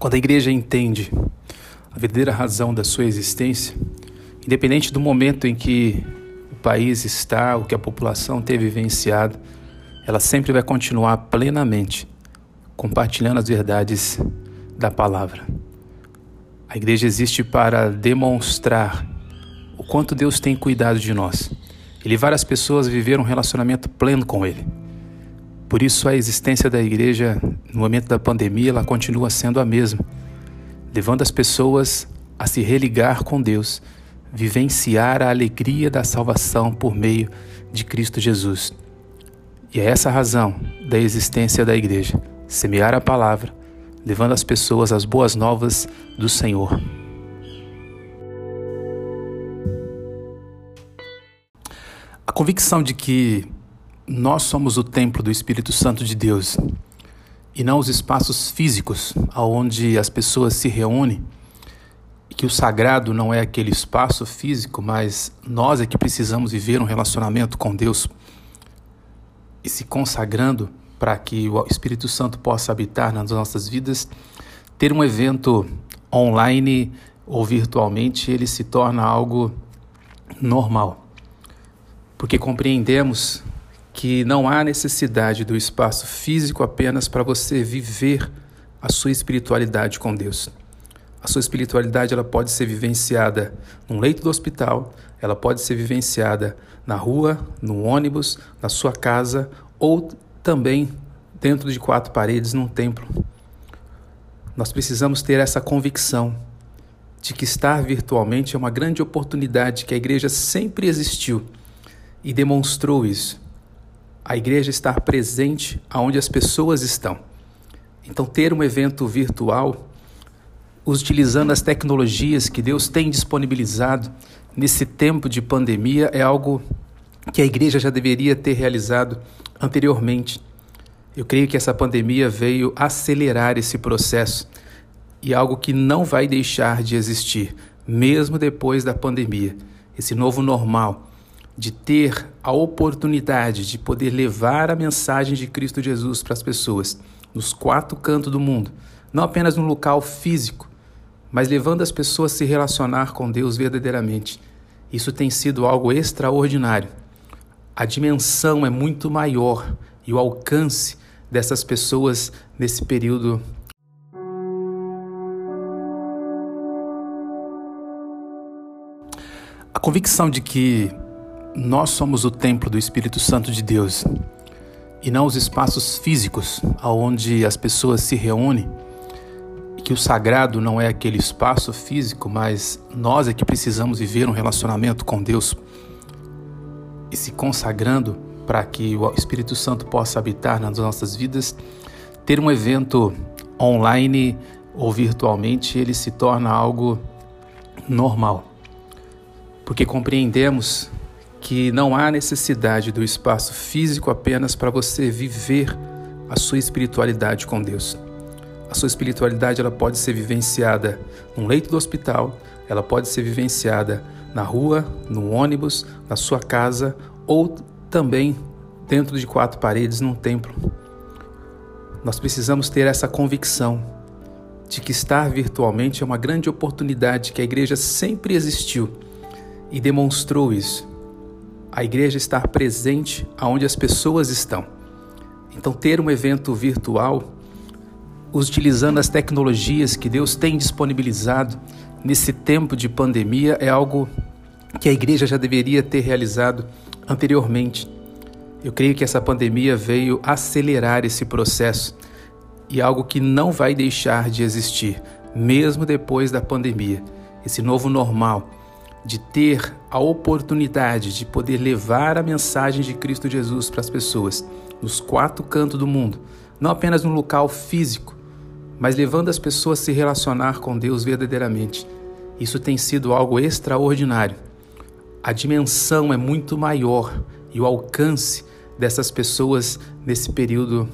Quando a igreja entende a verdadeira razão da sua existência, independente do momento em que o país está, o que a população tem vivenciado, ela sempre vai continuar plenamente compartilhando as verdades da palavra. A igreja existe para demonstrar o quanto Deus tem cuidado de nós e levar as pessoas a viver um relacionamento pleno com Ele. Por isso, a existência da igreja no momento da pandemia ela continua sendo a mesma, levando as pessoas a se religar com Deus, vivenciar a alegria da salvação por meio de Cristo Jesus. E é essa a razão da existência da igreja: semear a palavra, levando as pessoas às boas novas do Senhor. A convicção de que nós somos o templo do Espírito Santo de Deus e não os espaços físicos onde as pessoas se reúnem. Que o sagrado não é aquele espaço físico, mas nós é que precisamos viver um relacionamento com Deus e se consagrando para que o Espírito Santo possa habitar nas nossas vidas. Ter um evento online ou virtualmente, ele se torna algo normal. Porque compreendemos que não há necessidade do espaço físico apenas para você viver a sua espiritualidade com Deus. A sua espiritualidade ela pode ser vivenciada num leito do hospital, ela pode ser vivenciada na rua, no ônibus, na sua casa ou também dentro de quatro paredes num templo. Nós precisamos ter essa convicção de que estar virtualmente é uma grande oportunidade que a igreja sempre existiu e demonstrou isso a igreja estar presente aonde as pessoas estão. Então, ter um evento virtual, utilizando as tecnologias que Deus tem disponibilizado nesse tempo de pandemia, é algo que a igreja já deveria ter realizado anteriormente. Eu creio que essa pandemia veio acelerar esse processo e algo que não vai deixar de existir, mesmo depois da pandemia. Esse novo normal de ter a oportunidade de poder levar a mensagem de Cristo Jesus para as pessoas nos quatro cantos do mundo, não apenas no local físico, mas levando as pessoas a se relacionar com Deus verdadeiramente. Isso tem sido algo extraordinário. A dimensão é muito maior e o alcance dessas pessoas nesse período A convicção de que nós somos o templo do Espírito Santo de Deus e não os espaços físicos onde as pessoas se reúnem. Que o sagrado não é aquele espaço físico, mas nós é que precisamos viver um relacionamento com Deus e se consagrando para que o Espírito Santo possa habitar nas nossas vidas. Ter um evento online ou virtualmente, ele se torna algo normal. Porque compreendemos que não há necessidade do espaço físico apenas para você viver a sua espiritualidade com Deus. A sua espiritualidade ela pode ser vivenciada num leito do hospital, ela pode ser vivenciada na rua, no ônibus, na sua casa ou também dentro de quatro paredes num templo. Nós precisamos ter essa convicção de que estar virtualmente é uma grande oportunidade que a igreja sempre existiu e demonstrou isso a igreja estar presente aonde as pessoas estão. Então, ter um evento virtual, utilizando as tecnologias que Deus tem disponibilizado nesse tempo de pandemia, é algo que a igreja já deveria ter realizado anteriormente. Eu creio que essa pandemia veio acelerar esse processo e algo que não vai deixar de existir, mesmo depois da pandemia. Esse novo normal de ter a oportunidade de poder levar a mensagem de Cristo Jesus para as pessoas nos quatro cantos do mundo, não apenas no local físico, mas levando as pessoas a se relacionar com Deus verdadeiramente. Isso tem sido algo extraordinário. A dimensão é muito maior e o alcance dessas pessoas nesse período